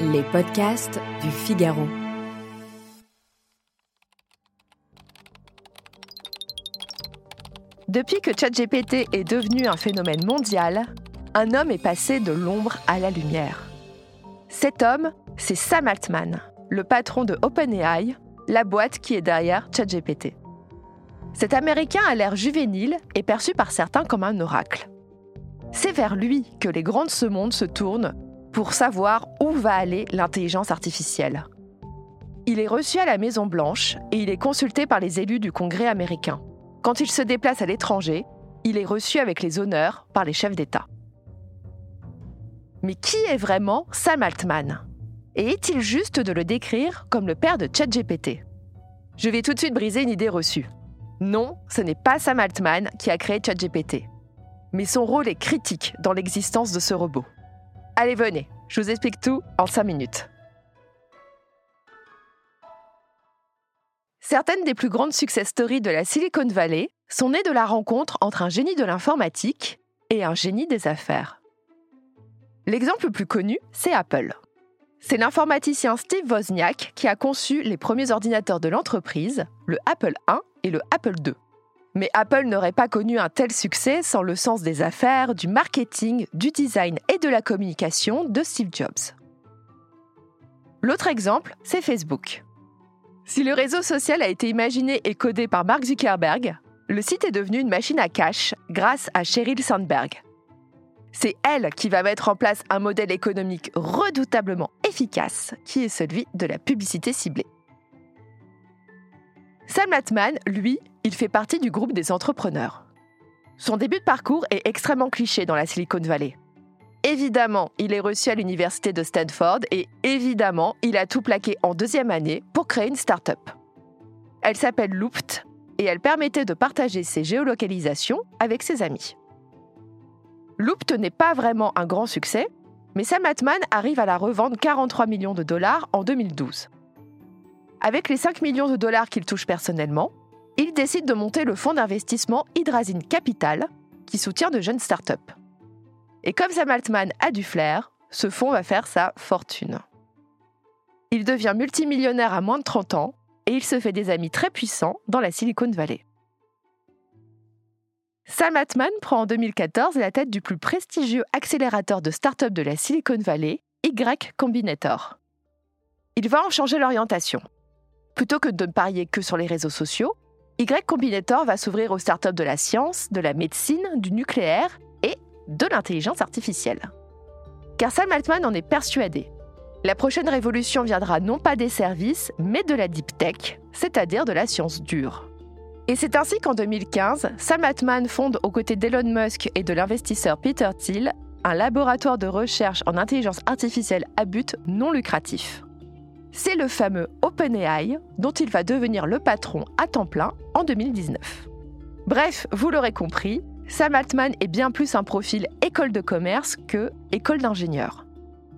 Les podcasts du Figaro. Depuis que ChatGPT est devenu un phénomène mondial, un homme est passé de l'ombre à la lumière. Cet homme, c'est Sam Altman, le patron de OpenAI, la boîte qui est derrière ChatGPT. Cet Américain a l'air juvénile et perçu par certains comme un oracle. C'est vers lui que les grands de ce monde se tournent pour savoir où va aller l'intelligence artificielle. Il est reçu à la Maison Blanche et il est consulté par les élus du Congrès américain. Quand il se déplace à l'étranger, il est reçu avec les honneurs par les chefs d'État. Mais qui est vraiment Sam Altman? Et est-il juste de le décrire comme le père de ChatGPT? Je vais tout de suite briser une idée reçue. Non, ce n'est pas Sam Altman qui a créé ChatGPT. Mais son rôle est critique dans l'existence de ce robot. Allez, venez, je vous explique tout en 5 minutes. Certaines des plus grandes success stories de la Silicon Valley sont nées de la rencontre entre un génie de l'informatique et un génie des affaires. L'exemple le plus connu, c'est Apple. C'est l'informaticien Steve Wozniak qui a conçu les premiers ordinateurs de l'entreprise, le Apple I et le Apple II. Mais Apple n'aurait pas connu un tel succès sans le sens des affaires, du marketing, du design et de la communication de Steve Jobs. L'autre exemple, c'est Facebook. Si le réseau social a été imaginé et codé par Mark Zuckerberg, le site est devenu une machine à cash grâce à Sheryl Sandberg. C'est elle qui va mettre en place un modèle économique redoutablement efficace, qui est celui de la publicité ciblée. Sam Altman, lui, il fait partie du groupe des entrepreneurs. Son début de parcours est extrêmement cliché dans la Silicon Valley. Évidemment, il est reçu à l'université de Stanford et évidemment, il a tout plaqué en deuxième année pour créer une start-up. Elle s'appelle Loopt et elle permettait de partager ses géolocalisations avec ses amis. Loopt n'est pas vraiment un grand succès, mais Sam Altman arrive à la revendre 43 millions de dollars en 2012. Avec les 5 millions de dollars qu'il touche personnellement, il décide de monter le fonds d'investissement Hydrazine Capital, qui soutient de jeunes startups. Et comme Sam Altman a du flair, ce fonds va faire sa fortune. Il devient multimillionnaire à moins de 30 ans et il se fait des amis très puissants dans la Silicon Valley. Sam Altman prend en 2014 la tête du plus prestigieux accélérateur de start-up de la Silicon Valley, Y Combinator. Il va en changer l'orientation. Plutôt que de ne parier que sur les réseaux sociaux, Y Combinator va s'ouvrir aux startups de la science, de la médecine, du nucléaire et de l'intelligence artificielle. Car Sam Altman en est persuadé. La prochaine révolution viendra non pas des services, mais de la deep tech, c'est-à-dire de la science dure. Et c'est ainsi qu'en 2015, Sam Altman fonde aux côtés d'Elon Musk et de l'investisseur Peter Thiel un laboratoire de recherche en intelligence artificielle à but non lucratif. C'est le fameux OpenAI dont il va devenir le patron à temps plein en 2019. Bref, vous l'aurez compris, Sam Altman est bien plus un profil école de commerce que école d'ingénieur.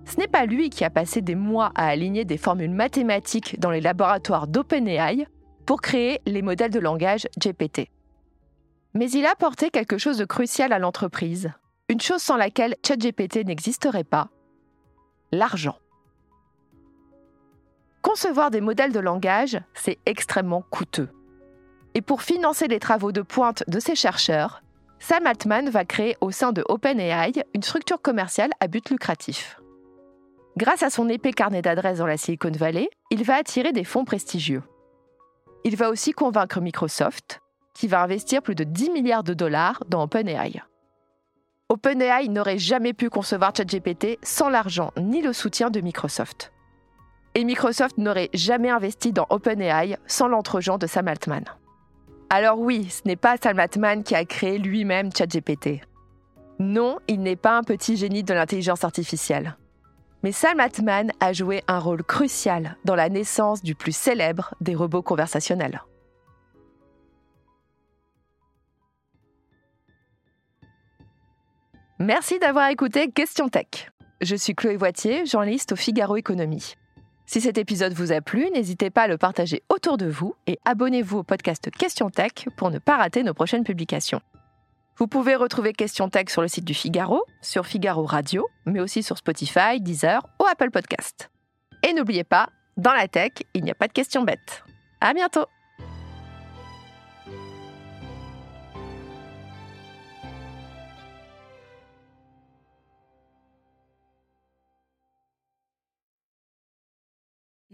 Ce n'est pas lui qui a passé des mois à aligner des formules mathématiques dans les laboratoires d'OpenAI pour créer les modèles de langage GPT. Mais il a apporté quelque chose de crucial à l'entreprise, une chose sans laquelle ChatGPT n'existerait pas, l'argent. Concevoir des modèles de langage, c'est extrêmement coûteux. Et pour financer les travaux de pointe de ses chercheurs, Sam Altman va créer au sein de OpenAI une structure commerciale à but lucratif. Grâce à son épais carnet d'adresses dans la Silicon Valley, il va attirer des fonds prestigieux. Il va aussi convaincre Microsoft, qui va investir plus de 10 milliards de dollars dans OpenAI. OpenAI n'aurait jamais pu concevoir ChatGPT sans l'argent ni le soutien de Microsoft. Et Microsoft n'aurait jamais investi dans OpenAI sans l'entregent de Sam Altman. Alors oui, ce n'est pas Sam Altman qui a créé lui-même ChatGPT. Non, il n'est pas un petit génie de l'intelligence artificielle. Mais Sam Altman a joué un rôle crucial dans la naissance du plus célèbre des robots conversationnels. Merci d'avoir écouté Question Tech. Je suis Chloé Voitier, journaliste au Figaro Économie. Si cet épisode vous a plu, n'hésitez pas à le partager autour de vous et abonnez-vous au podcast Question Tech pour ne pas rater nos prochaines publications. Vous pouvez retrouver Question Tech sur le site du Figaro, sur Figaro Radio, mais aussi sur Spotify, Deezer ou Apple Podcast. Et n'oubliez pas, dans la tech, il n'y a pas de questions bêtes. À bientôt!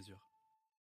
mesure.